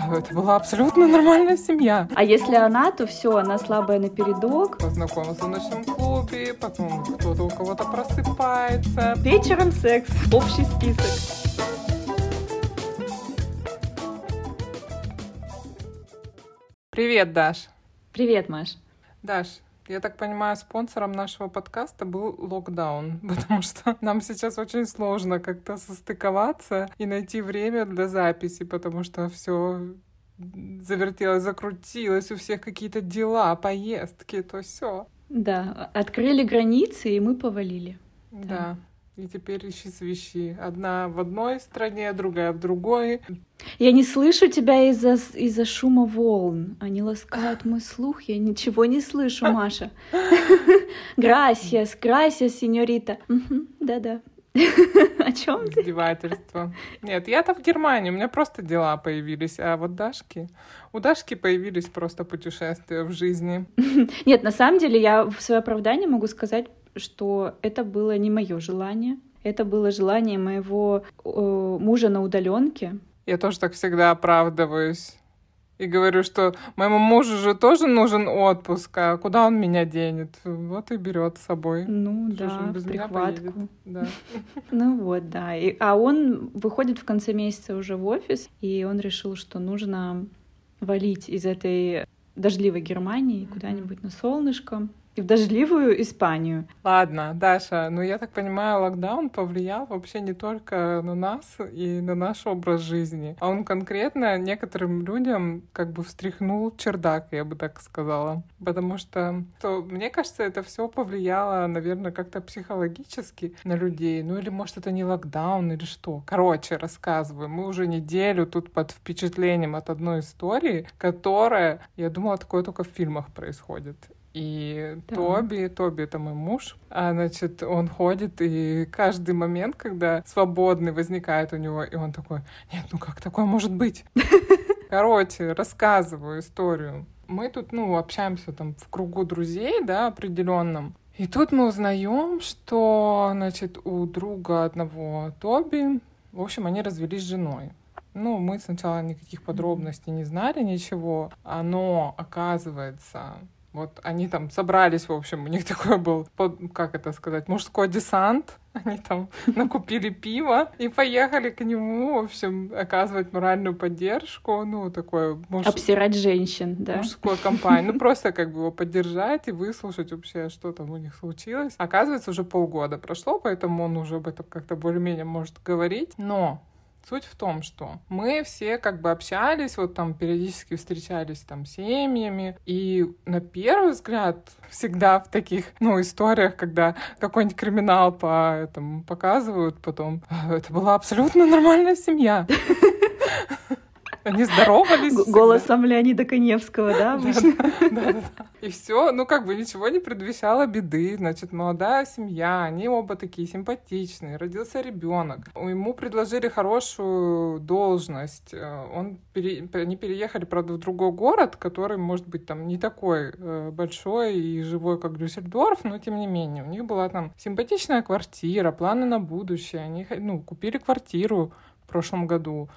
Это была абсолютно нормальная семья. А если она, то все, она слабая на передок. Познакомился в ночном клубе, потом кто-то у кого-то просыпается. Вечером секс, общий список. Привет, Даш. Привет, Маш. Даш, я так понимаю, спонсором нашего подкаста был локдаун, потому что нам сейчас очень сложно как-то состыковаться и найти время для записи, потому что все завертелось, закрутилось, у всех какие-то дела, поездки, то все. Да, открыли границы, и мы повалили. Да. И теперь ищи свищи. Одна в одной стране, другая в другой. Я не слышу тебя из-за из шума волн. Они ласкают мой слух. Я ничего не слышу, Маша. Грасиас, грасиас, сеньорита. Да-да. О чем ты? Издевательство. Нет, я-то в Германии, у меня просто дела появились, а вот Дашки, у Дашки появились просто путешествия в жизни. Нет, на самом деле я в свое оправдание могу сказать, что это было не мое желание, это было желание моего э, мужа на удаленке. Я тоже так всегда оправдываюсь. И говорю, что моему мужу же тоже нужен отпуск, а куда он меня денет? Вот и берет с собой. Ну что да, без прихватку. Да. Ну вот, да. И, а он выходит в конце месяца уже в офис, и он решил, что нужно валить из этой дождливой Германии куда-нибудь на солнышко и в дождливую Испанию. Ладно, Даша, ну я так понимаю, локдаун повлиял вообще не только на нас и на наш образ жизни, а он конкретно некоторым людям как бы встряхнул чердак, я бы так сказала. Потому что, то, мне кажется, это все повлияло, наверное, как-то психологически на людей. Ну или может это не локдаун или что. Короче, рассказываю. Мы уже неделю тут под впечатлением от одной истории, которая, я думала, такое только в фильмах происходит. И да. Тоби, Тоби это мой муж, а, значит, он ходит, и каждый момент, когда свободный возникает у него, и он такой, нет, ну как такое может быть? Короче, рассказываю историю. Мы тут, ну, общаемся там в кругу друзей, да, определенном. И тут мы узнаем, что, значит, у друга одного Тоби, в общем, они развелись с женой. Ну, мы сначала никаких подробностей не знали, ничего. Но, оказывается, вот они там собрались, в общем, у них такой был, как это сказать, мужской десант. Они там накупили пиво и поехали к нему, в общем, оказывать моральную поддержку, ну, такое... Муж... Обсирать женщин, да. Мужской компанию. Ну, просто как бы его поддержать и выслушать вообще, что там у них случилось. Оказывается, уже полгода прошло, поэтому он уже об этом как-то более-менее может говорить. Но Суть в том, что мы все как бы общались, вот там периодически встречались там семьями, и на первый взгляд всегда в таких, ну, историях, когда какой-нибудь криминал по этому показывают, потом это была абсолютно нормальная семья. Они здоровались. Голосом Леонида Коневского, да. И все, ну как бы ничего не предвещало беды. Значит, молодая семья, они оба такие симпатичные, родился ребенок. Ему предложили хорошую должность. Э, он пере... Они переехали, правда, в другой город, который, может быть, там не такой э, большой и живой, как Дюссельдорф, но тем не менее. У них была там симпатичная квартира, планы на будущее. Они ну, купили квартиру в прошлом году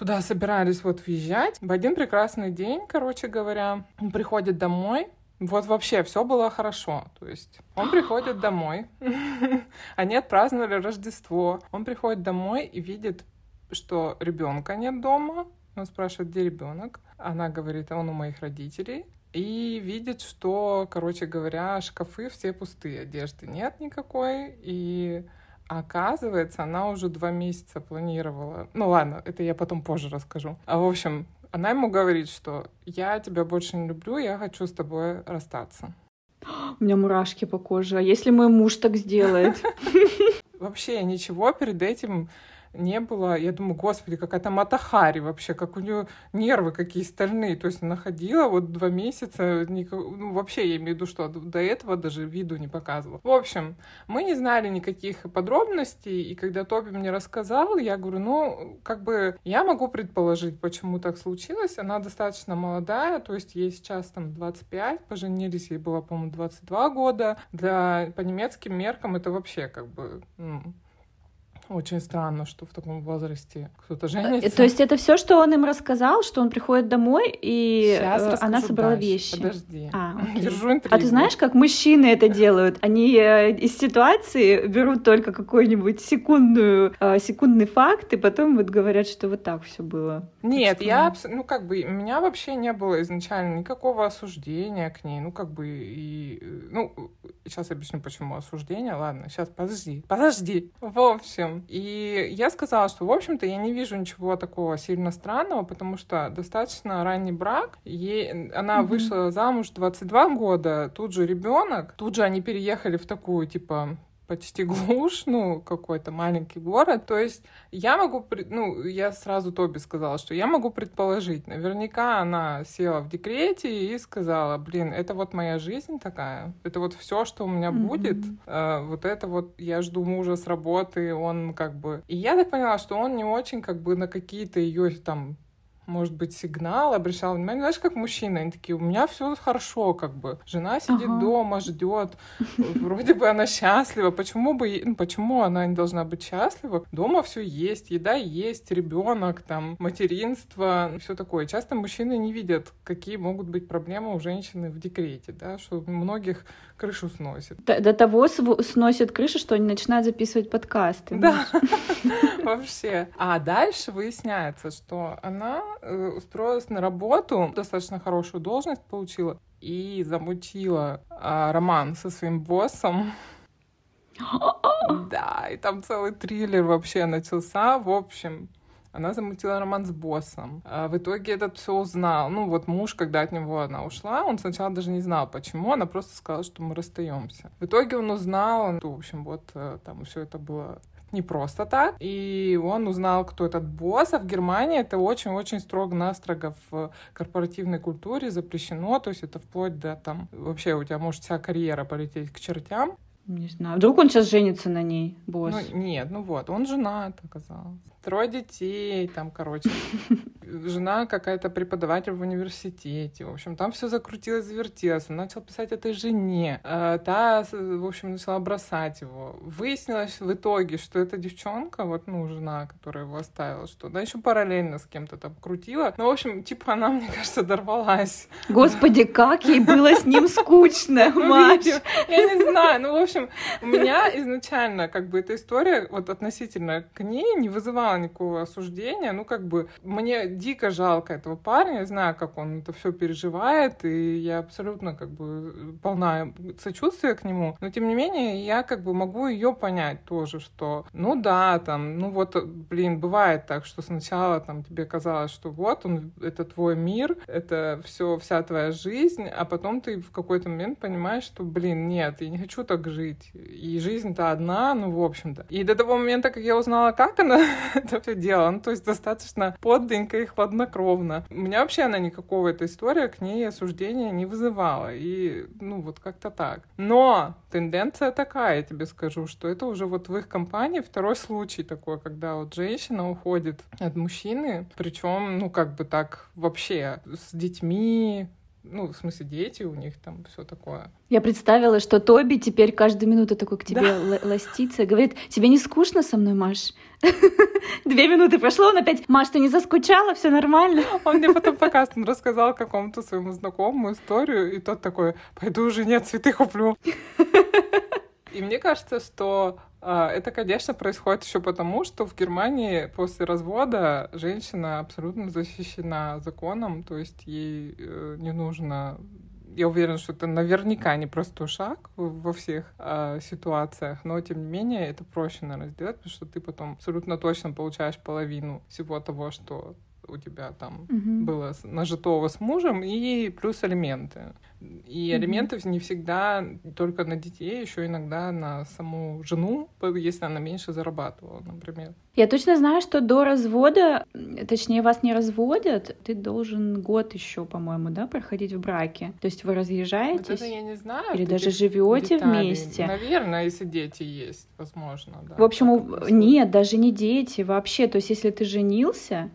туда собирались вот въезжать. В один прекрасный день, короче говоря, он приходит домой, вот вообще все было хорошо. То есть он приходит домой, они отпраздновали Рождество. Он приходит домой и видит, что ребенка нет дома. Он спрашивает, где ребенок. Она говорит, он у моих родителей. И видит, что, короче говоря, шкафы все пустые, одежды нет никакой. И а оказывается, она уже два месяца планировала. Ну ладно, это я потом позже расскажу. А в общем, она ему говорит, что я тебя больше не люблю, я хочу с тобой расстаться. У меня мурашки по коже. А если мой муж так сделает? Вообще ничего перед этим не было. Я думаю, господи, какая-то Матахари вообще, как у нее нервы какие стальные. То есть она ходила вот два месяца, ну вообще я имею в виду, что до этого даже виду не показывала. В общем, мы не знали никаких подробностей, и когда Тоби мне рассказал, я говорю, ну, как бы я могу предположить, почему так случилось. Она достаточно молодая, то есть ей сейчас там 25, поженились, ей было, по-моему, 22 года. Для, по немецким меркам это вообще как бы ну, очень странно, что в таком возрасте кто-то женится. Э, то есть это все, что он им рассказал, что он приходит домой и Сейчас она собрала дальше. вещи. Подожди. А, Держу интригу. а ты знаешь, как мужчины это делают? Они из ситуации берут только какой-нибудь секундную, секундный факт и потом вот говорят, что вот так все было. Нет, я, ну как бы, у меня вообще не было изначально никакого осуждения к ней, ну как бы и, ну сейчас объясню, почему осуждение. Ладно, сейчас подожди, подожди. В общем, и я сказала, что, в общем-то, я не вижу ничего такого сильно странного, потому что достаточно ранний брак. Ей, она mm-hmm. вышла замуж 22 года, тут же ребенок, тут же они переехали в такую, типа, почти глушь, ну, какой-то маленький город. То есть я могу, ну, я сразу Тоби сказала, что я могу предположить, наверняка она села в декрете и сказала, блин, это вот моя жизнь такая, это вот все, что у меня mm-hmm. будет, э, вот это вот я жду мужа с работы, он как бы... И я так поняла, что он не очень как бы на какие-то ее там может быть, сигнал, обращал внимание. Знаешь, как мужчины, они такие, у меня все хорошо, как бы. Жена сидит ага. дома, ждет. Вроде бы она счастлива. Почему бы, ну, почему она не должна быть счастлива? Дома все есть, еда есть, ребенок, там, материнство, все такое. Часто мужчины не видят, какие могут быть проблемы у женщины в декрете, да, что многих крышу сносит. До, до того сносит крышу, что они начинают записывать подкасты. Да, вообще. А дальше выясняется, что она устроилась на работу, достаточно хорошую должность получила и замутила а, роман со своим боссом. Да, и там целый триллер вообще начался. В общем, она замутила роман с боссом. А в итоге этот все узнал. Ну, вот муж, когда от него она ушла, он сначала даже не знал, почему. Она просто сказала, что мы расстаемся. В итоге он узнал, ну, в общем, вот э, там все это было не просто так. И он узнал, кто этот босс. А в Германии это очень-очень строго-настрого в корпоративной культуре запрещено. То есть это вплоть до там... Вообще у тебя может вся карьера полететь к чертям. Не знаю. Вдруг он сейчас женится на ней, босс? Ну, нет, ну вот, он женат оказался трое детей, там, короче, жена какая-то преподаватель в университете, в общем, там все закрутилось, завертелось, он начал писать этой жене, а, та, в общем, начала бросать его. Выяснилось в итоге, что эта девчонка, вот, ну, жена, которая его оставила, что она еще параллельно с кем-то там крутила, ну, в общем, типа она, мне кажется, дорвалась. Господи, как ей было с ним скучно, ну, Маш! Я не знаю, ну, в общем, у меня изначально, как бы, эта история, вот, относительно к ней не вызывала воспринимала никакого осуждения. Ну, как бы, мне дико жалко этого парня, я знаю, как он это все переживает, и я абсолютно, как бы, полна сочувствия к нему. Но, тем не менее, я, как бы, могу ее понять тоже, что, ну да, там, ну вот, блин, бывает так, что сначала там тебе казалось, что вот он, это твой мир, это все, вся твоя жизнь, а потом ты в какой-то момент понимаешь, что, блин, нет, я не хочу так жить. И жизнь-то одна, ну, в общем-то. И до того момента, как я узнала, как она это все дело. Ну, то есть достаточно подленько и хладнокровно. У меня вообще она никакого эта история к ней осуждения не вызывала. И, ну, вот как-то так. Но тенденция такая, я тебе скажу, что это уже вот в их компании второй случай такой, когда вот женщина уходит от мужчины, причем, ну, как бы так вообще с детьми, ну, в смысле, дети у них там все такое. Я представила, что Тоби теперь каждую минуту такой к тебе да. ластится, говорит, тебе не скучно со мной, Маш? Две минуты прошло, он опять, Маш, ты не заскучала, все нормально? Он мне потом показ, он рассказал какому-то своему знакомому историю, и тот такой, пойду уже нет, цветы куплю. И мне кажется, что это, конечно, происходит еще потому, что в Германии после развода женщина абсолютно защищена законом, то есть ей э, не нужно я уверена, что это наверняка не простой шаг во всех э, ситуациях, но тем не менее это проще, наверное, сделать, потому что ты потом абсолютно точно получаешь половину всего того, что у тебя там угу. было нажитого с мужем, и плюс алименты. И алименты mm-hmm. не всегда только на детей, еще иногда на саму жену, если она меньше зарабатывала, например. Я точно знаю, что до развода, точнее, вас не разводят, ты должен год еще, по-моему, да, проходить в браке. То есть вы разъезжаетесь? Вот это я не знаю. Или даже живете вместе. Наверное, если дети есть, возможно, да. В общем, нет, даже не дети вообще. То есть если ты женился,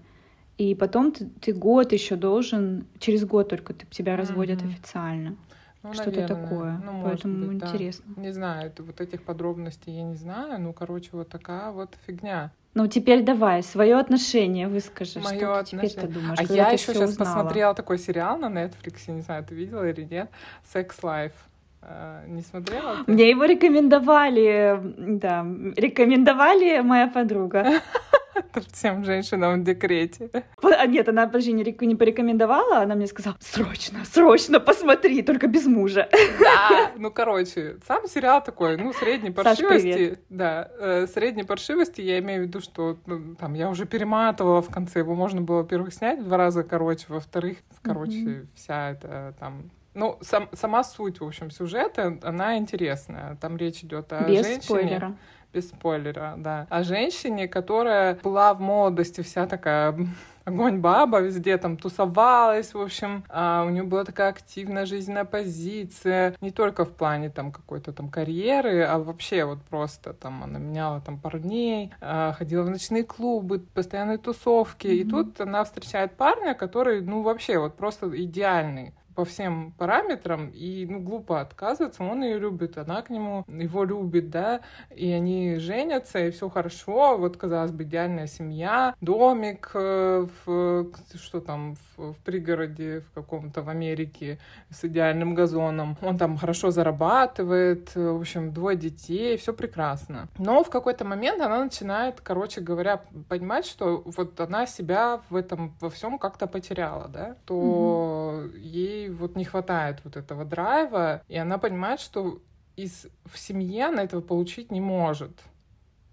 и потом ты, ты год еще должен, через год только ты, тебя разводят mm-hmm. официально. ну, что-то такое. Ну, Поэтому быть, интересно. Да. Не знаю, это, вот этих подробностей я не знаю. Ну, короче, вот такая вот фигня. Ну, теперь давай, свое отношение выскажи. Мое что отношение. теперь ты думаешь? А я еще сейчас узнала? посмотрела такой сериал на Netflix, не знаю, ты видела или нет, Sex Life. Uh, не смотрела? Ты? Мне его рекомендовали, да, рекомендовали моя подруга. всем женщинам в декрете. А нет, она, подожди, не, не порекомендовала, она мне сказала, срочно, срочно посмотри, только без мужа. Да, ну, короче, сам сериал такой, ну, средней паршивости. Саш, да, э, средней паршивости, я имею в виду, что ну, там я уже перематывала в конце, его можно было, во-первых, снять в два раза короче, во-вторых, короче, mm-hmm. вся эта там ну, сам, сама суть, в общем, сюжета, она интересная. Там речь идет о Без женщине. спойлера без спойлера, да. О женщине, которая была в молодости вся такая огонь баба, везде там тусовалась, в общем, а у нее была такая активная жизненная позиция, не только в плане там какой-то там карьеры, а вообще вот просто там она меняла там парней, а, ходила в ночные клубы, постоянные тусовки, mm-hmm. и тут она встречает парня, который, ну вообще вот просто идеальный по всем параметрам, и, ну, глупо отказываться, он ее любит, она к нему его любит, да, и они женятся, и все хорошо, вот, казалось бы, идеальная семья, домик э, в, что там, в, в пригороде в каком-то в Америке с идеальным газоном, он там хорошо зарабатывает, в общем, двое детей, все прекрасно. Но в какой-то момент она начинает, короче говоря, понимать, что вот она себя в этом во всем как-то потеряла, да, то mm-hmm. ей вот не хватает вот этого драйва, и она понимает, что из, в семье она этого получить не может.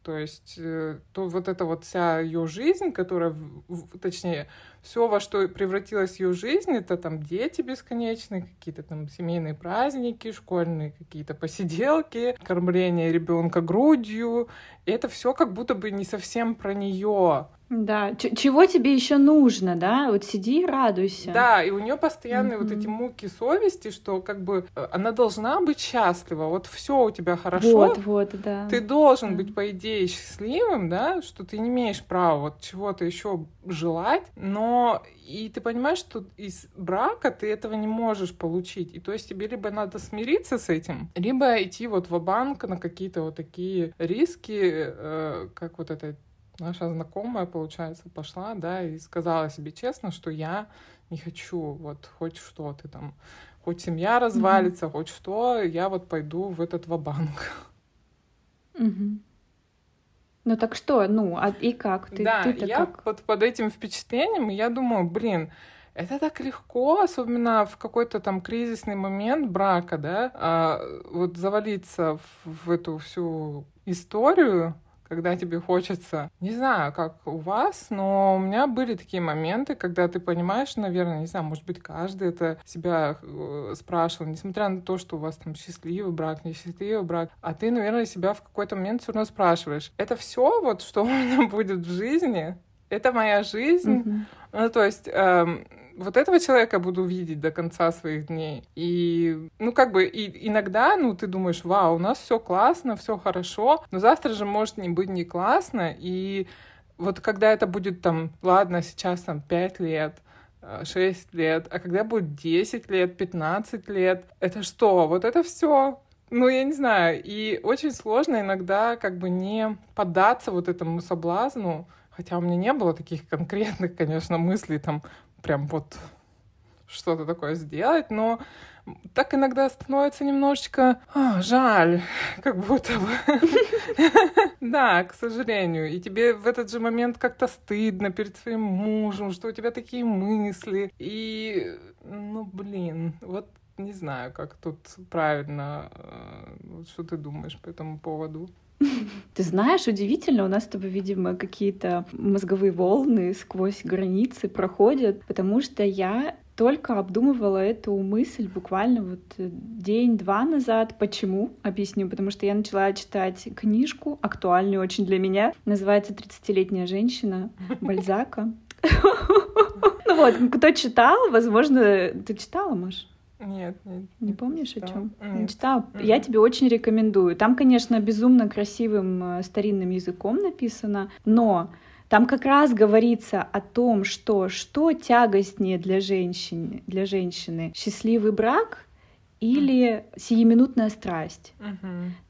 То есть э, то вот эта вот вся ее жизнь, которая, точнее, все, во что превратилась ее жизнь, это там дети бесконечные, какие-то там семейные праздники, школьные какие-то посиделки, кормление ребенка грудью. И это все как будто бы не совсем про нее. Да, Ч- чего тебе еще нужно, да? Вот сиди и радуйся. Да, и у нее постоянные mm-hmm. вот эти муки совести, что как бы э, она должна быть счастлива. Вот все у тебя хорошо. Вот, вот, да. Ты должен да. быть, по идее, счастливым, да, что ты не имеешь права вот чего-то еще желать, но и ты понимаешь, что из брака ты этого не можешь получить. И то есть тебе либо надо смириться с этим, либо идти вот в банк на какие-то вот такие риски, э, как вот это наша знакомая, получается, пошла, да, и сказала себе честно, что я не хочу, вот, хоть что ты там, хоть семья развалится, mm-hmm. хоть что, я вот пойду в этот ва-банк. Mm-hmm. Ну так что, ну, а и как? Ты, да, ты я как? вот под этим впечатлением, я думаю, блин, это так легко, особенно в какой-то там кризисный момент брака, да, а, вот завалиться в, в эту всю историю, когда тебе хочется, не знаю, как у вас, но у меня были такие моменты, когда ты понимаешь, наверное, не знаю, может быть, каждый это себя э, спрашивал, несмотря на то, что у вас там счастливый брак, несчастливый брак, а ты, наверное, себя в какой-то момент все равно спрашиваешь, это все вот, что у меня будет в жизни? Это моя жизнь? Mm-hmm. Ну, то есть эм, вот этого человека буду видеть до конца своих дней. И, ну, как бы, и иногда, ну, ты думаешь, вау, у нас все классно, все хорошо, но завтра же может не быть не классно, и вот когда это будет там, ладно, сейчас там пять лет, 6 э, лет, а когда будет 10 лет, 15 лет, это что? Вот это все ну, я не знаю. И очень сложно иногда как бы не поддаться вот этому соблазну, хотя у меня не было таких конкретных, конечно, мыслей там прям вот что-то такое сделать, но так иногда становится немножечко а, жаль, как будто бы. Да, к сожалению. И тебе в этот же момент как-то стыдно перед своим мужем, что у тебя такие мысли. И, ну, блин, вот не знаю, как тут правильно. Э, что ты думаешь по этому поводу? Ты знаешь, удивительно, у нас с тобой, видимо, какие-то мозговые волны сквозь границы проходят, потому что я только обдумывала эту мысль буквально вот день-два назад. Почему? Объясню. Потому что я начала читать книжку, актуальную очень для меня. Называется «30-летняя женщина» Бальзака. Ну вот, кто читал, возможно, ты читала, Маш? Нет, нет. Не помнишь, о чем? Не читала. Я тебе очень рекомендую. Там, конечно, безумно красивым э, старинным языком написано, но там как раз говорится о том, что что тягостнее для женщины, для женщины счастливый брак или сиюминутная страсть.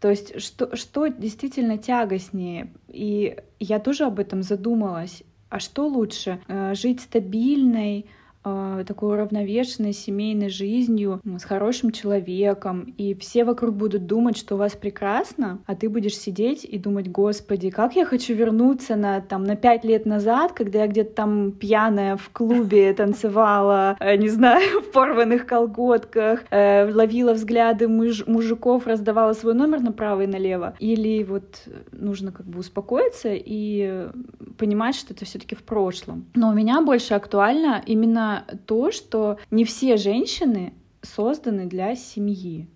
То есть что, что действительно тягостнее? И я тоже об этом задумалась. А что лучше? Э, жить стабильной, такой уравновешенной семейной жизнью, с хорошим человеком, и все вокруг будут думать, что у вас прекрасно, а ты будешь сидеть и думать, господи, как я хочу вернуться на, там, на пять лет назад, когда я где-то там пьяная в клубе танцевала, э, не знаю, в порванных колготках, э, ловила взгляды муж мужиков, раздавала свой номер направо и налево. Или вот нужно как бы успокоиться и понимать, что это все таки в прошлом. Но у меня больше актуально именно то, что не все женщины созданы для семьи.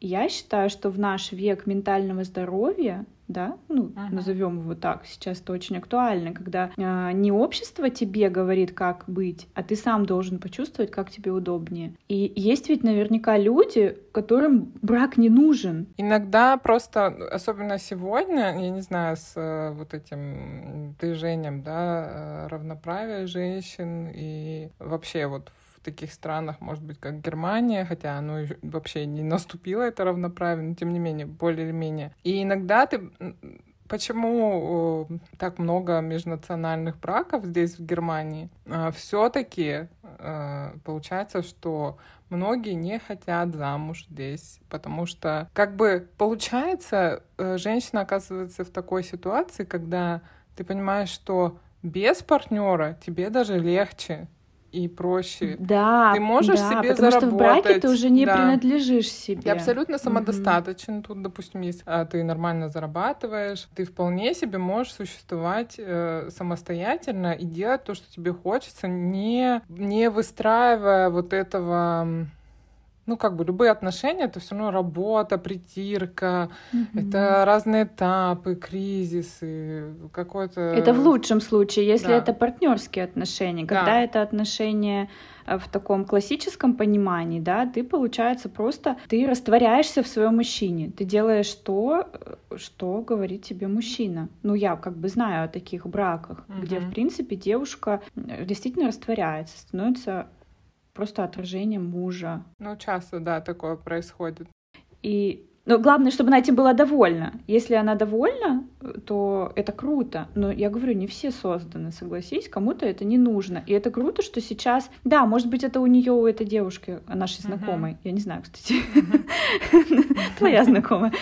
Я считаю, что в наш век ментального здоровья да, ну, ага. назовем его так, сейчас это очень актуально, когда э, не общество тебе говорит, как быть, а ты сам должен почувствовать, как тебе удобнее. И есть ведь наверняка люди, которым брак не нужен. Иногда просто, особенно сегодня, я не знаю, с э, вот этим движением, да, э, равноправия женщин и вообще вот в таких странах, может быть, как Германия, хотя оно вообще не наступило, это равноправие, но тем не менее, более или менее. И иногда ты Почему так много межнациональных браков здесь, в Германии? А, Все-таки а, получается, что многие не хотят замуж здесь, потому что, как бы, получается, э, женщина оказывается в такой ситуации, когда ты понимаешь, что без партнера тебе даже легче и проще. Да, ты можешь да, себе потому заработать. что в браке ты уже не да. принадлежишь себе. Ты абсолютно самодостаточен. Mm-hmm. Тут, допустим, есть а, ты нормально зарабатываешь, ты вполне себе можешь существовать э, самостоятельно и делать то, что тебе хочется, не не выстраивая вот этого ну, как бы любые отношения это все равно работа, притирка, mm-hmm. это разные этапы, кризисы, какой-то. Это в лучшем случае, если да. это партнерские отношения. Когда да. это отношения э, в таком классическом понимании, да, ты, получается, просто ты растворяешься в своем мужчине. Ты делаешь то, э, что говорит тебе мужчина. Ну, я как бы знаю о таких браках, mm-hmm. где, в принципе, девушка действительно растворяется, становится просто отражением мужа. Ну, часто, да, такое происходит. И но главное, чтобы она этим была довольна. Если она довольна, то это круто. Но я говорю, не все созданы, согласись, кому-то это не нужно. И это круто, что сейчас, да, может быть, это у нее, у этой девушки, нашей знакомой. Uh-huh. Я не знаю, кстати, uh-huh. твоя знакомая.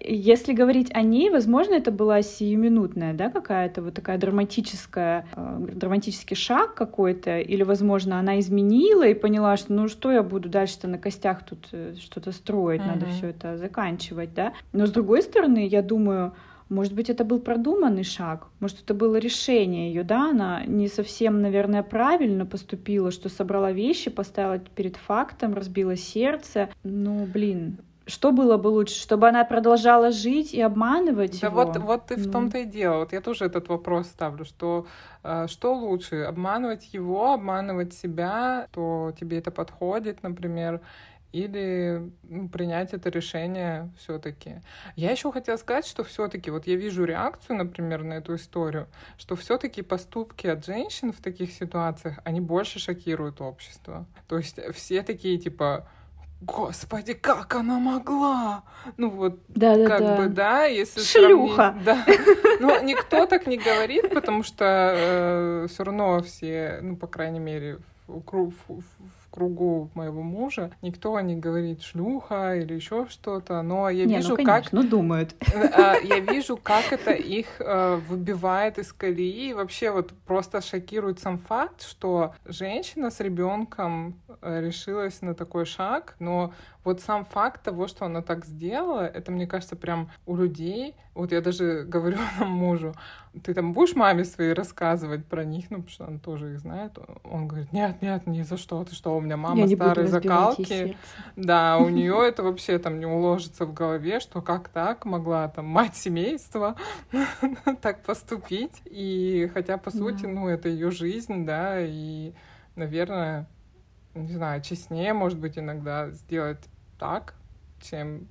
Если говорить о ней, возможно, это была сиюминутная, да, какая-то вот такая драматическая, э, драматический шаг какой-то, или, возможно, она изменила и поняла, что ну что я буду дальше-то на костях тут э, что-то строить, uh-huh. надо все это заканчивать, да. Но с другой стороны, я думаю, может быть, это был продуманный шаг, может, это было решение ее, да, она не совсем, наверное, правильно поступила, что собрала вещи, поставила перед фактом, разбила сердце. Ну, блин, что было бы лучше, чтобы она продолжала жить и обманывать да его? вот, вот ты ну. в том-то и дело. Вот я тоже этот вопрос ставлю, что э, что лучше, обманывать его, обманывать себя, то тебе это подходит, например, или ну, принять это решение все-таки. Я еще хотела сказать, что все-таки вот я вижу реакцию, например, на эту историю, что все-таки поступки от женщин в таких ситуациях они больше шокируют общество. То есть все такие типа Господи, как она могла? Ну вот, да, да, как да. бы, да, если Шлюха. Сравнить, да. Ну, никто так не говорит, потому что э, все равно все, ну, по крайней мере, в, в, кругу моего мужа никто не говорит шлюха или еще что-то, но я не, ну, вижу, ну, конечно, как... Ну, думают. Э, я вижу, как это их э, выбивает из колеи. И вообще вот просто шокирует сам факт, что женщина с ребенком э, решилась на такой шаг, но вот сам факт того, что она так сделала, это, мне кажется, прям у людей, вот я даже говорю мужу, ты там будешь маме своей рассказывать про них, ну, потому что он тоже их знает. Он говорит, нет, нет, ни за что, ты что, у меня мама я старой закалки. Да, у нее это вообще там не уложится в голове, что как так могла там мать семейства так поступить. И хотя, по сути, ну, это ее жизнь, да, и, наверное, не знаю, честнее, может быть, иногда сделать так, чем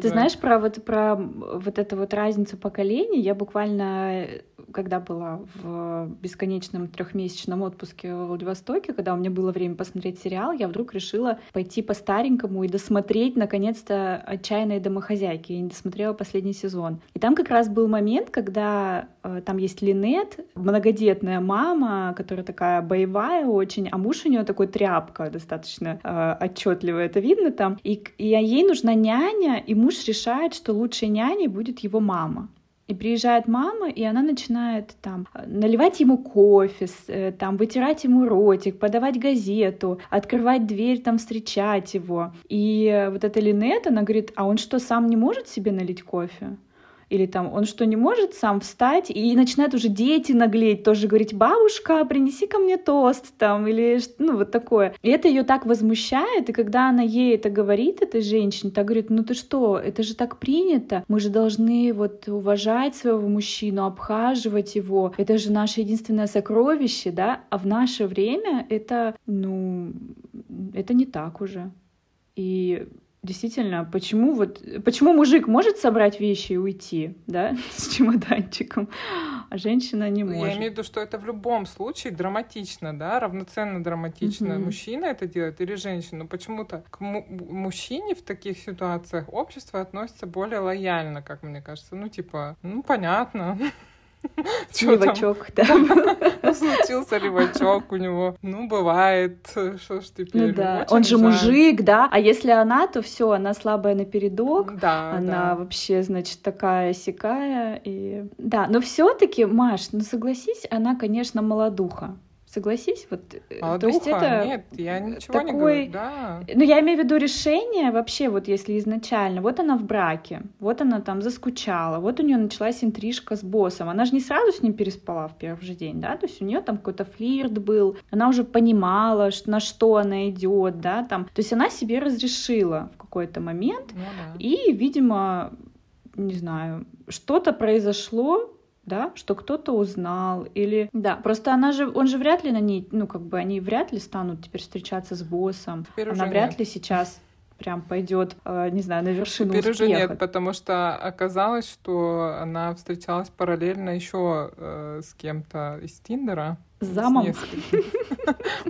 Ты знаешь про вот про вот эту вот разницу поколений? Я буквально когда была в бесконечном трехмесячном отпуске в Владивостоке, когда у меня было время посмотреть сериал, я вдруг решила пойти по старенькому и досмотреть наконец-то «Отчаянные домохозяйки». Я не досмотрела последний сезон. И там как раз был момент, когда э, там есть Линет, многодетная мама, которая такая боевая очень, а муж у нее такой тряпка, достаточно э, отчетливо это видно там. И, и ей нужна няня, и муж решает, что лучшей няней будет его мама. И приезжает мама, и она начинает там наливать ему кофе, э, там вытирать ему ротик, подавать газету, открывать дверь, там встречать его. И вот эта Линет, она говорит, а он что, сам не может себе налить кофе? Или там он что, не может сам встать, и начинают уже дети наглеть, тоже говорить, бабушка, принеси ко мне тост, там, или, ну, вот такое. И это ее так возмущает, и когда она ей это говорит, этой женщине, так говорит, ну ты что, это же так принято, мы же должны вот уважать своего мужчину, обхаживать его, это же наше единственное сокровище, да, а в наше время это, ну, это не так уже. И Действительно, почему вот почему мужик может собрать вещи и уйти, да, с чемоданчиком, а женщина не может? Я имею в виду, что это в любом случае драматично, да, равноценно драматично. Mm-hmm. Мужчина это делает или женщина. Почему-то к му- мужчине в таких ситуациях общество относится более лояльно, как мне кажется. Ну, типа, ну, понятно. Левачок, да. Ну, случился левачок у него. Ну, бывает. Что ж теперь? Ну да. Он же мужик, да. А если она, то все, она слабая на передок. Да. Она вообще, значит, такая сякая. И... Да, но все-таки, Маш, ну согласись, она, конечно, молодуха. Согласись, вот. А то есть это нет, я ничего такой, не говорю, да. Ну я имею в виду решение вообще, вот если изначально, вот она в браке, вот она там заскучала, вот у нее началась интрижка с боссом, она же не сразу с ним переспала в первый же день, да, то есть у нее там какой-то флирт был, она уже понимала, на что она идет, да, там, то есть она себе разрешила в какой-то момент, ну, да. и, видимо, не знаю, что-то произошло, да, что кто-то узнал или... Да, просто она же, он же вряд ли на ней, ну, как бы они вряд ли станут теперь встречаться с боссом. Теперь она вряд нет. ли сейчас прям пойдет, э, не знаю, на вершину Теперь успеха. уже нет, потому что оказалось, что она встречалась параллельно еще э, с кем-то из Тиндера замом.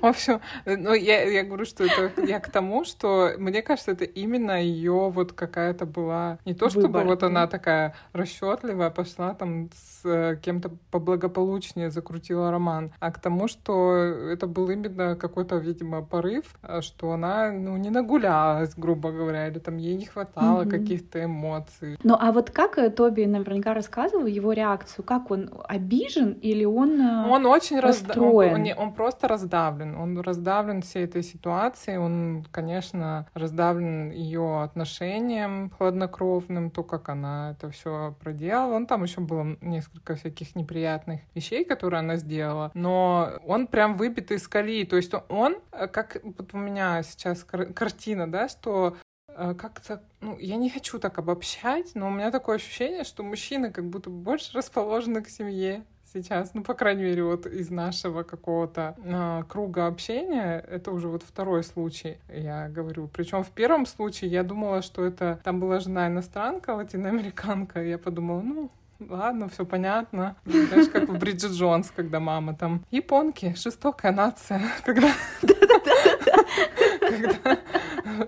В общем, ну, я, я говорю, что это я к тому, что мне кажется, это именно ее вот какая-то была не то, чтобы Выбор. вот она такая расчетливая, пошла там с э, кем-то поблагополучнее закрутила роман, а к тому, что это был именно какой-то, видимо, порыв, а что она, ну, не нагулялась, грубо говоря, или там ей не хватало mm-hmm. каких-то эмоций. Ну, а вот как э, Тоби наверняка рассказывал его реакцию, как он обижен или он э, Он очень раз расстроен. Он, он, он просто раздавлен. Он раздавлен всей этой ситуацией. Он, конечно, раздавлен ее отношением хладнокровным, то, как она это все проделала. Он там еще было несколько всяких неприятных вещей, которые она сделала. Но он прям выбит из колеи. То есть он, как вот у меня сейчас картина, да, что э, как-то, ну, я не хочу так обобщать, но у меня такое ощущение, что мужчины как будто больше расположены к семье, сейчас, ну, по крайней мере, вот из нашего какого-то э, круга общения, это уже вот второй случай, я говорю. Причем в первом случае я думала, что это там была жена иностранка, латиноамериканка, я подумала, ну, ладно, все понятно. Знаешь, как в Бриджит Джонс, когда мама там японки, жестокая нация, когда когда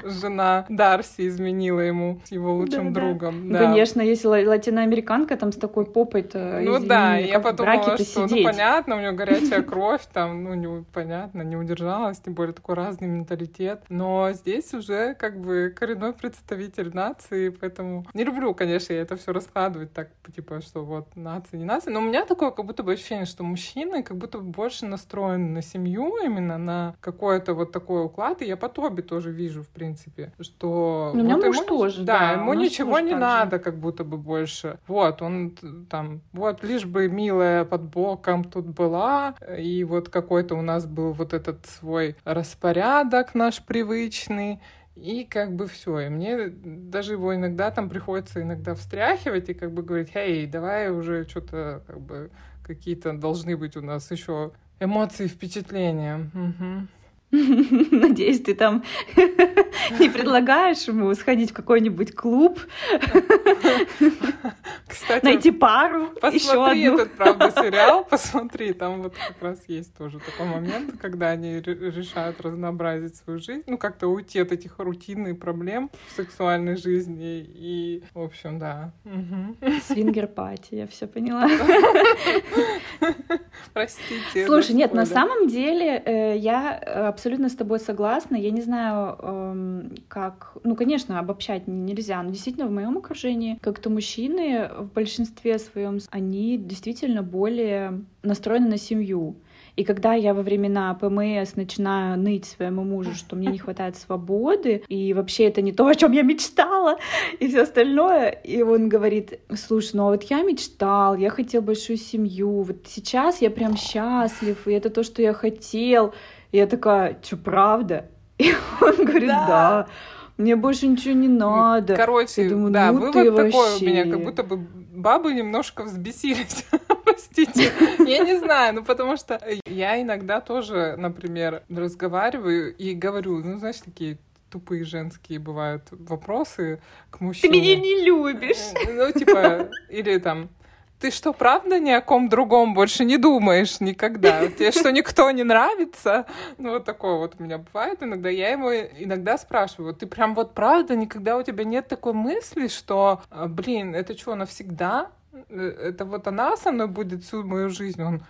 жена Дарси изменила ему с его лучшим другом. Да. Конечно, если латиноамериканка там с такой попой-то, Ну да, я подумала, что ну понятно, у нее горячая кровь, там, ну не, понятно, не удержалась, тем более такой разный менталитет. Но здесь уже как бы коренной представитель нации, поэтому не люблю, конечно, я это все раскладывать так, типа, что вот нация, не нация. Но у меня такое как будто бы ощущение, что мужчины как будто бы больше настроены на семью именно, на какое-то вот такой уклад, и я по Тоби тоже вижу, в принципе, что... Ну, у меня вот муж ему, тоже, да. Да, ему ничего не надо, как будто бы больше. Вот, он там, вот, лишь бы милая под боком тут была, и вот какой-то у нас был вот этот свой распорядок наш привычный, и как бы все. И мне даже его иногда там приходится иногда встряхивать и как бы говорить, эй, давай уже что-то как бы какие-то должны быть у нас еще эмоции, впечатления. Угу. Надеюсь, ты там не предлагаешь ему сходить в какой-нибудь клуб, Кстати, найти пару, посмотри еще этот, правда, сериал, посмотри, там вот как раз есть тоже такой момент, когда они решают разнообразить свою жизнь, ну, как-то уйти от этих рутинных проблем в сексуальной жизни, и, в общем, да. Swinger party, я все поняла. Простите. Слушай, нет, на самом деле э, я абсолютно с тобой согласна. Я не знаю, эм, как... Ну, конечно, обобщать нельзя, но действительно в моем окружении как-то мужчины в большинстве своем, они действительно более настроены на семью. И когда я во времена ПМС начинаю ныть своему мужу, что мне не хватает свободы, и вообще это не то, о чем я мечтала, и все остальное, и он говорит, слушай, ну а вот я мечтал, я хотел большую семью, вот сейчас я прям счастлив, и это то, что я хотел. И я такая, что, правда? И он говорит, да. да мне больше ничего не надо. Короче, думаю, да, ну вывод такой вообще. у меня, как будто бы бабы немножко взбесились. Простите. Я не знаю, ну потому что я иногда тоже, например, разговариваю и говорю, ну, знаешь, такие тупые женские бывают вопросы к мужчине. Ты меня не любишь. Ну, типа, или там, ты что, правда ни о ком другом больше не думаешь никогда? Тебе что, никто не нравится? Ну, вот такое вот у меня бывает иногда. Я ему иногда спрашиваю, ты прям вот правда никогда у тебя нет такой мысли, что, а, блин, это что, навсегда? Э, это вот она со мной будет всю мою жизнь? Он,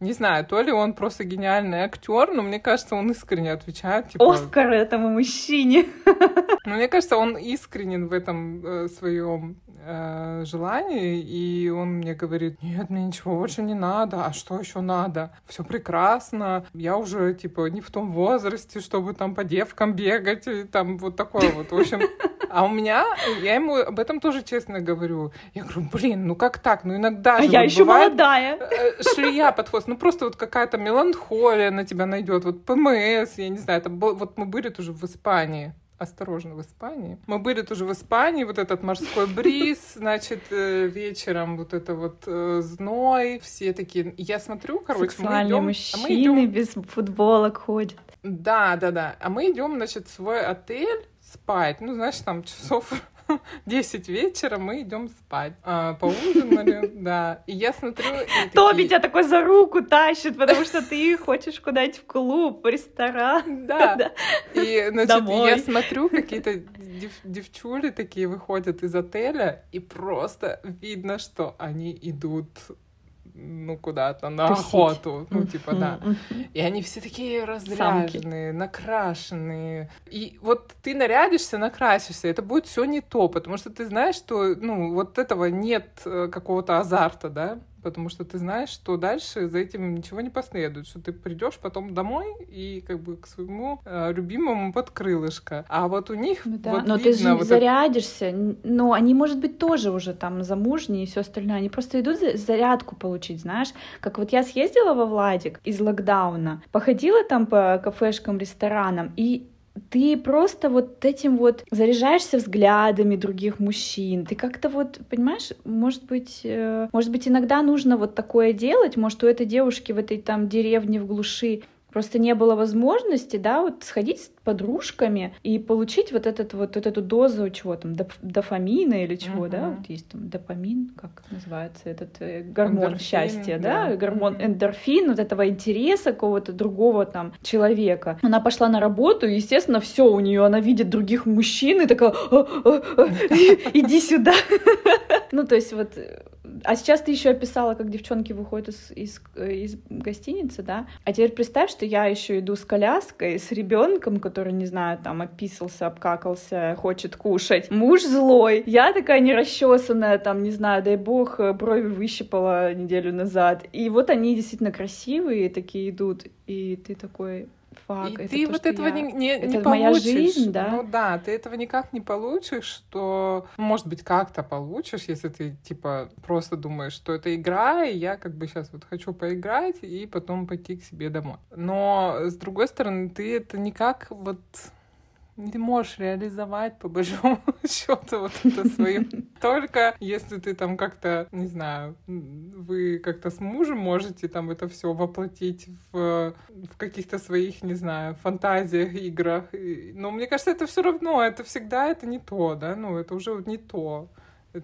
не знаю, то ли он просто гениальный актер, но мне кажется, он искренне отвечает. Типа, Оскар этому мужчине. Но мне кажется, он искренен в этом э, своем э, желании, и он мне говорит, нет, мне ничего больше не надо, а что еще надо? Все прекрасно, я уже, типа, не в том возрасте, чтобы там по девкам бегать, и там вот такое вот. В общем, а у меня, я ему об этом тоже честно говорю. Я говорю, блин, ну как так? Ну иногда а же я вот еще бывает, молодая. Э, шлея под хвост. Ну просто вот какая-то меланхолия на тебя найдет. Вот ПМС, я не знаю. Это был, вот мы были тоже в Испании осторожно в Испании. Мы были тоже в Испании, вот этот морской бриз, значит, э, вечером вот это вот э, зной, все такие. Я смотрю, короче, мы идем, мужчины а мы идем... без футболок ходят. Да, да, да. А мы идем, значит, в свой отель спать. Ну, знаешь, там часов 10 вечера мы идем спать. А, поужинали, да. И я смотрю... И Тоби тебя такой за руку тащит, потому что ты хочешь куда-нибудь в клуб, в ресторан. Да. И, значит, я смотрю, какие-то дев девчули такие выходят из отеля, и просто видно, что они идут ну, куда-то на Тусить. охоту, ну, типа, да. И они все такие разряженные, накрашенные. И вот ты нарядишься, накрасишься, это будет все не то, потому что ты знаешь, что, ну, вот этого нет э, какого-то азарта, да, потому что ты знаешь, что дальше за этим ничего не последует, что ты придешь потом домой и как бы к своему э, любимому под крылышко. А вот у них ну, да. вот Но видно ты же вот зарядишься, это... но они, может быть, тоже уже там замужние и все остальное, они просто идут зарядку получить, знаешь, как вот я съездила во Владик из локдауна, походила там по кафешкам, ресторанам, и ты просто вот этим вот заряжаешься взглядами других мужчин. Ты как-то вот, понимаешь, может быть, э, может быть, иногда нужно вот такое делать. Может, у этой девушки в этой там деревне в глуши Просто не было возможности, да, вот сходить с подружками и получить вот этот вот, вот эту дозу чего там, доп, дофамина или чего, uh-huh. да, вот есть там допамин, как называется этот э, гормон эндорфин, счастья, да, да? гормон uh-huh. эндорфин, вот этого интереса какого-то другого там человека. Она пошла на работу, и, естественно, все у нее, она видит других мужчин и такая, «А, а, а, иди сюда. Ну, то есть вот а сейчас ты еще описала, как девчонки выходят из, из, из гостиницы, да? А теперь представь, что я еще иду с коляской, с ребенком, который, не знаю, там описался, обкакался, хочет кушать. Муж злой. Я такая нерасчесанная, там, не знаю, дай бог, брови выщипала неделю назад. И вот они действительно красивые такие идут. И ты такой, фак. И это ты то, вот этого я... не, не, это не моя получишь. жизнь, да? Ну да, ты этого никак не получишь, что, может быть, как-то получишь, если ты, типа, просто думаешь, что это игра, и я как бы сейчас вот хочу поиграть и потом пойти к себе домой. Но, с другой стороны, ты это никак вот не можешь реализовать по большому счету вот это свое. Только если ты там как-то, не знаю, вы как-то с мужем можете там это все воплотить в, в каких-то своих, не знаю, фантазиях, играх. Но мне кажется, это все равно, это всегда это не то, да, ну это уже не то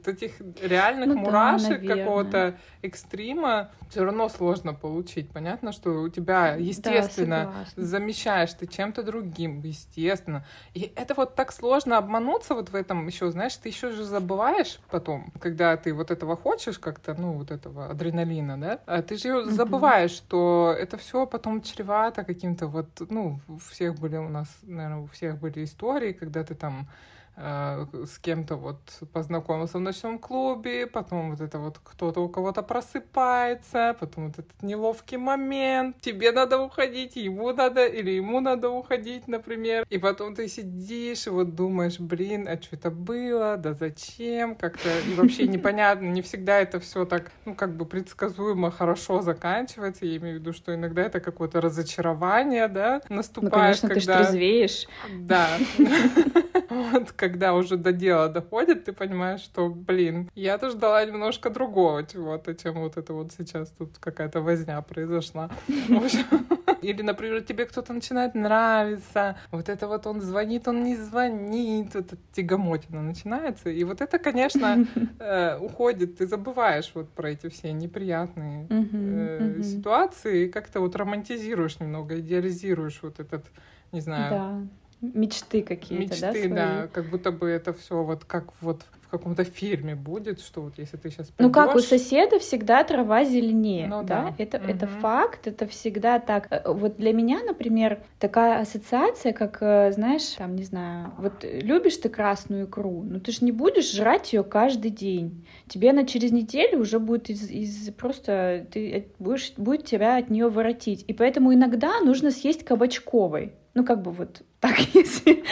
этих реальных ну, мурашек да, какого-то экстрима все равно сложно получить. Понятно, что у тебя, естественно, да, замещаешь ты чем-то другим, естественно. И это вот так сложно обмануться вот в этом еще, знаешь, ты еще же забываешь потом, когда ты вот этого хочешь как-то, ну, вот этого адреналина, да, а ты же забываешь, что это все потом чревато каким-то вот, ну, у всех были у нас, наверное, у всех были истории, когда ты там с кем-то вот познакомился в ночном клубе, потом вот это вот кто-то у кого-то просыпается, потом вот этот неловкий момент, тебе надо уходить, ему надо, или ему надо уходить, например, и потом ты сидишь и вот думаешь, блин, а что это было, да зачем, как-то, и вообще непонятно, не всегда это все так, ну, как бы предсказуемо хорошо заканчивается, я имею в виду, что иногда это какое-то разочарование, да, наступает, ну, конечно, когда... ты же трезвеешь. Да. Вот, когда уже до дела доходит, ты понимаешь, что, блин, я-то ждала немножко другого чего-то, чем вот это вот сейчас тут какая-то возня произошла. Или, например, тебе кто-то начинает нравиться, вот это вот он звонит, он не звонит, вот эта тягомотина начинается, и вот это, конечно, э, уходит, ты забываешь вот про эти все неприятные э, ситуации, и как-то вот романтизируешь немного, идеализируешь вот этот, не знаю, мечты какие-то, да? Мечты, да, как будто бы это все вот как вот в каком-то фильме будет, что вот если ты сейчас Ну как у соседа всегда трава зеленее, ну, да? да? Это, угу. это факт, это всегда так. Э, вот для меня, например, такая ассоциация, как, э, знаешь, там, не знаю, вот любишь ты красную икру, но ты же не будешь жрать ее каждый день. Тебе она через неделю уже будет из, из просто ты будешь будет тебя от нее воротить. И поэтому иногда нужно съесть кабачковой. Ну как бы вот так, если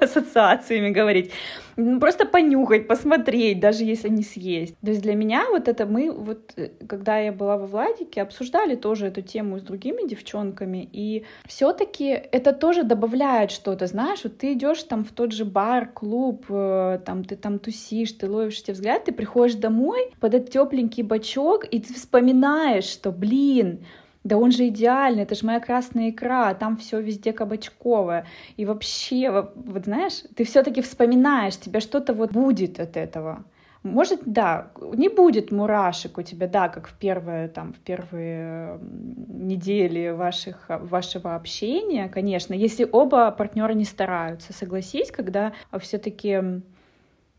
ассоциациями говорить. Ну, просто понюхать, посмотреть, даже если не съесть. То есть для меня вот это мы, вот э, когда я была во Владике, обсуждали тоже эту тему с другими девчонками, и все-таки это тоже добавляет что-то, знаешь, вот ты идешь там в тот же бар, клуб, э, там ты там тусишь, ты ловишь эти взгляды, ты приходишь домой под этот тепленький бачок, и ты вспоминаешь, что, блин, да он же идеальный, это же моя красная икра, там все везде кабачковое. И вообще, вот, знаешь, ты все-таки вспоминаешь, тебе что-то вот будет от этого. Может, да, не будет мурашек у тебя, да, как в первые, там, в первые недели ваших, вашего общения, конечно, если оба партнера не стараются, согласись, когда все-таки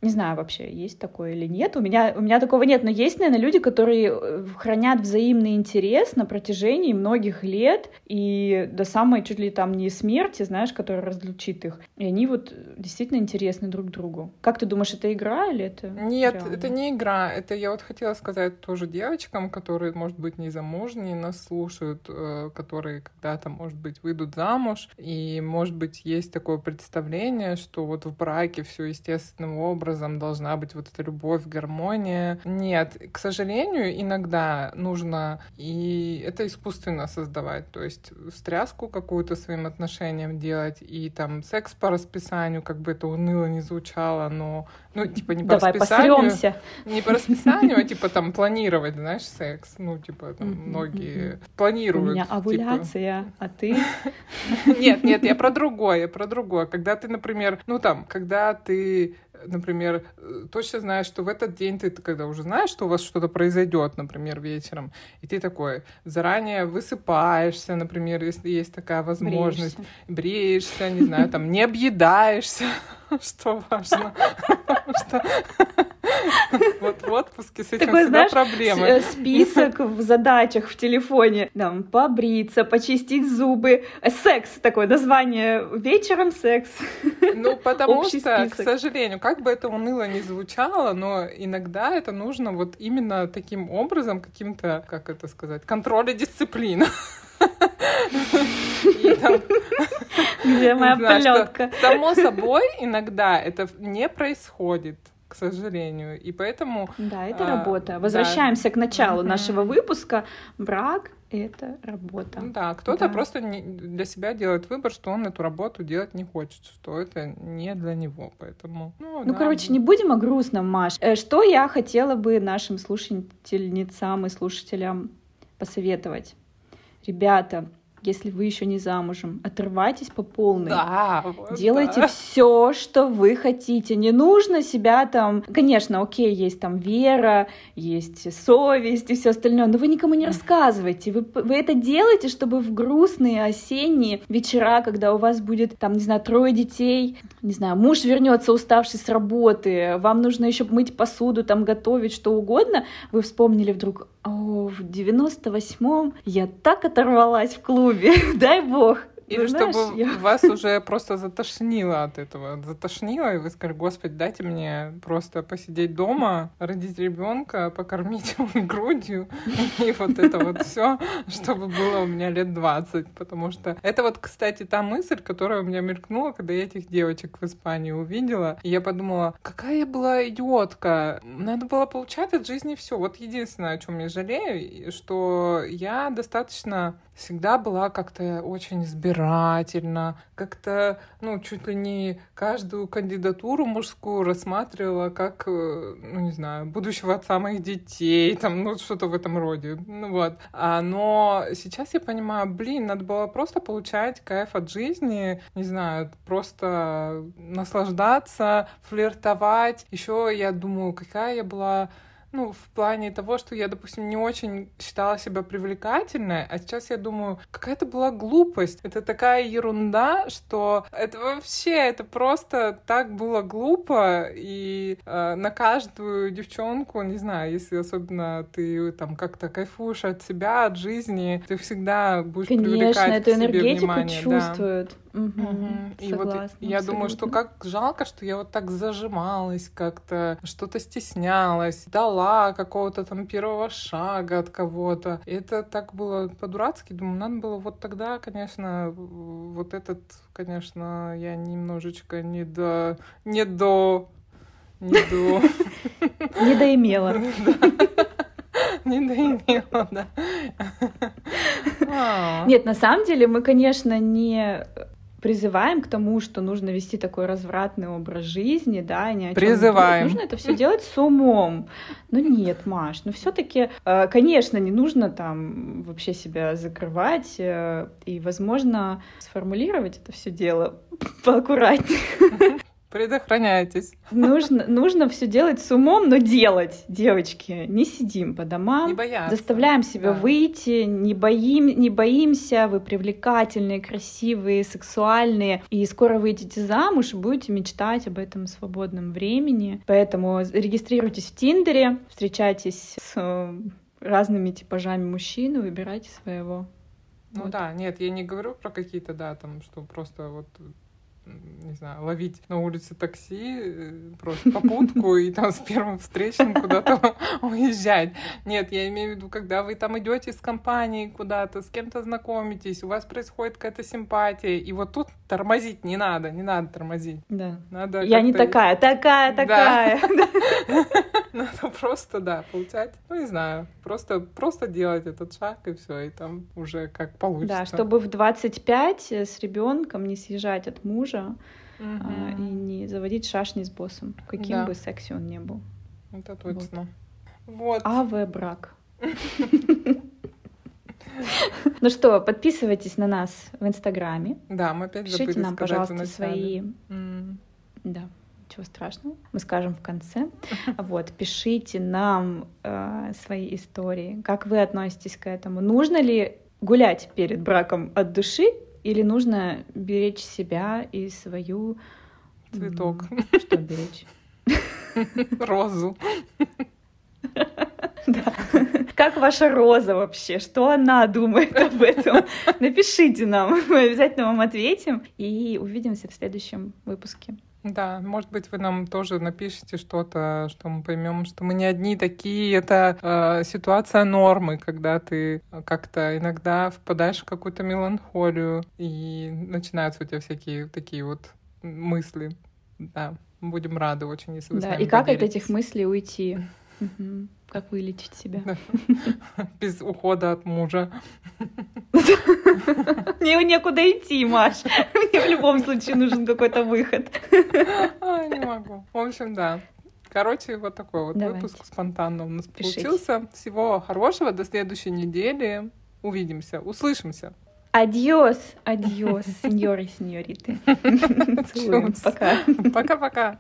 не знаю вообще, есть такое или нет. У меня, у меня такого нет, но есть, наверное, люди, которые э, хранят взаимный интерес на протяжении многих лет и до самой чуть ли там не смерти, знаешь, которая разлучит их. И они вот действительно интересны друг другу. Как ты думаешь, это игра или это Нет, реально? это не игра. Это я вот хотела сказать тоже девочкам, которые, может быть, не замужние, нас слушают, э, которые когда-то, может быть, выйдут замуж. И, может быть, есть такое представление, что вот в браке все естественным образом образом должна быть вот эта любовь, гармония. Нет, к сожалению, иногда нужно и это искусственно создавать, то есть стряску какую-то своим отношениям делать и там секс по расписанию, как бы это уныло не звучало, но ну типа не по Давай расписанию, посрёмся. не по расписанию, а типа там планировать, знаешь, секс, ну типа там многие планируют. У меня типа овуляция, а ты? Нет, нет, я про другое, я про другое. Когда ты, например, ну там, когда ты например, э, точно знаешь, что в этот день ты, когда уже знаешь, что у вас что-то произойдет, например, вечером, и ты такой заранее высыпаешься, например, если есть такая возможность, бреешься, бреешься не знаю, там, не объедаешься, что важно. Вот в отпуске с этим Такой, всегда знаешь, проблемы. Э, список в задачах в телефоне. Там, побриться, почистить зубы. Э, секс такое название. Вечером секс. Ну, потому Общий что, список. к сожалению, как бы это уныло не звучало, но иногда это нужно вот именно таким образом, каким-то, как это сказать, контроль и дисциплина. Где моя полетка? Само собой, иногда это не происходит к сожалению. И поэтому... Да, это а, работа. Возвращаемся да. к началу нашего выпуска. Брак это работа. Да, кто-то да. просто не, для себя делает выбор, что он эту работу делать не хочет, что это не для него, поэтому... Ну, ну да, короче, не будем о грустном, Маш. Э, что я хотела бы нашим слушательницам и слушателям посоветовать? Ребята, если вы еще не замужем. Отрывайтесь по полной. Да, Делайте да. все, что вы хотите. Не нужно себя там... Конечно, окей, есть там вера, есть совесть и все остальное, но вы никому не рассказывайте. Вы, вы это делаете, чтобы в грустные осенние вечера, когда у вас будет, там, не знаю, трое детей, не знаю, муж вернется уставший с работы, вам нужно еще мыть посуду, там, готовить, что угодно, вы вспомнили вдруг, о, в 98-м я так оторвалась в клубе, дай бог. Или ну, чтобы знаешь, я... вас уже просто затошнило от этого. Затошнило, и вы сказали, господи, дайте мне просто посидеть дома, родить ребенка, покормить его грудью, и вот это вот все, чтобы было у меня лет 20. Потому что это вот, кстати, та мысль, которая у меня мелькнула, когда я этих девочек в Испании увидела. И я подумала, какая я была идиотка. Надо было получать от жизни все. Вот единственное, о чем я жалею, что я достаточно всегда была как-то очень избирательна, как-то, ну, чуть ли не каждую кандидатуру мужскую рассматривала как, э, ну, не знаю, будущего отца моих детей, там, ну, что-то в этом роде, ну, вот. А, но сейчас я понимаю, блин, надо было просто получать кайф от жизни, не знаю, просто наслаждаться, флиртовать. Еще я думаю, какая я была ну, в плане того, что я, допустим, не очень считала себя привлекательной, а сейчас я думаю, какая-то была глупость. Это такая ерунда, что это вообще, это просто так было глупо, и э, на каждую девчонку, не знаю, если особенно ты там как-то кайфуешь от себя, от жизни, ты всегда будешь Конечно, привлекать эту к себе энергетику внимание. чувствуют. Да. Угу, угу. И Согласна, вот я думаю, что как жалко, что я вот так зажималась как-то, что-то стеснялась, дала какого-то там первого шага от кого-то. И это так было по-дурацки. Думаю, надо было вот тогда, конечно, вот этот, конечно, я немножечко не до... не до... не до... Не доимела. Не доимела, да. А. Нет, на самом деле мы, конечно, не призываем к тому, что нужно вести такой развратный образ жизни, да, не о Призываем. Нужно это все делать с умом. Ну нет, Маш, ну все-таки, э, конечно, не нужно там вообще себя закрывать э, и, возможно, сформулировать это все дело поаккуратнее. Предохраняйтесь. Нужно, нужно все делать с умом, но делать, девочки. Не сидим по домам. Не бояться. Заставляем себя да. выйти, не, боим, не боимся. Вы привлекательные, красивые, сексуальные. И скоро выйдете замуж и будете мечтать об этом свободном времени. Поэтому регистрируйтесь в Тиндере, встречайтесь с э, разными типажами мужчин, выбирайте своего. Ну вот. да, нет, я не говорю про какие-то, да, там, что просто вот не знаю, ловить на улице такси, э, просто попутку и там с первым встречным куда-то уезжать. Нет, я имею в виду, когда вы там идете с компанией куда-то, с кем-то знакомитесь, у вас происходит какая-то симпатия, и вот тут тормозить не надо, не надо тормозить. Да. Надо я не такая, такая, такая. Надо просто, да, получать, ну не знаю, просто, просто делать этот шаг и все, и там уже как получится. Да, чтобы в 25 с ребенком не съезжать от мужа а, и не заводить шашни с боссом, каким да. бы секси он ни был. Это точно. Вот. АВ брак. Ну что, подписывайтесь на нас в Инстаграме. Да, мы опять Пишите нам, пожалуйста, свои... Да, ничего страшного. Мы скажем в конце. Вот, пишите нам э, свои истории. Как вы относитесь к этому? Нужно ли гулять перед браком от души или нужно беречь себя и свою... Цветок. Что беречь? Розу. Да. Как ваша роза вообще? Что она думает об этом? Напишите нам, мы обязательно вам ответим. И увидимся в следующем выпуске. Да, может быть, вы нам тоже напишите что-то, что мы поймем, что мы не одни такие. Это э, ситуация нормы, когда ты как-то иногда впадаешь в какую-то меланхолию и начинаются у тебя всякие такие вот мысли. Да, будем рады очень, если вы да, и как от этих мыслей уйти? Как вылечить себя? Без ухода от мужа. Мне некуда идти, Маш. Мне в любом случае нужен какой-то выход. Не могу. В общем, да. Короче, вот такой вот Давайте. выпуск спонтанно у нас Пишите. получился. Всего хорошего, до следующей недели. Увидимся, услышимся. Adiós, adiós, сеньоры, сеньориты. Пока. Пока-пока.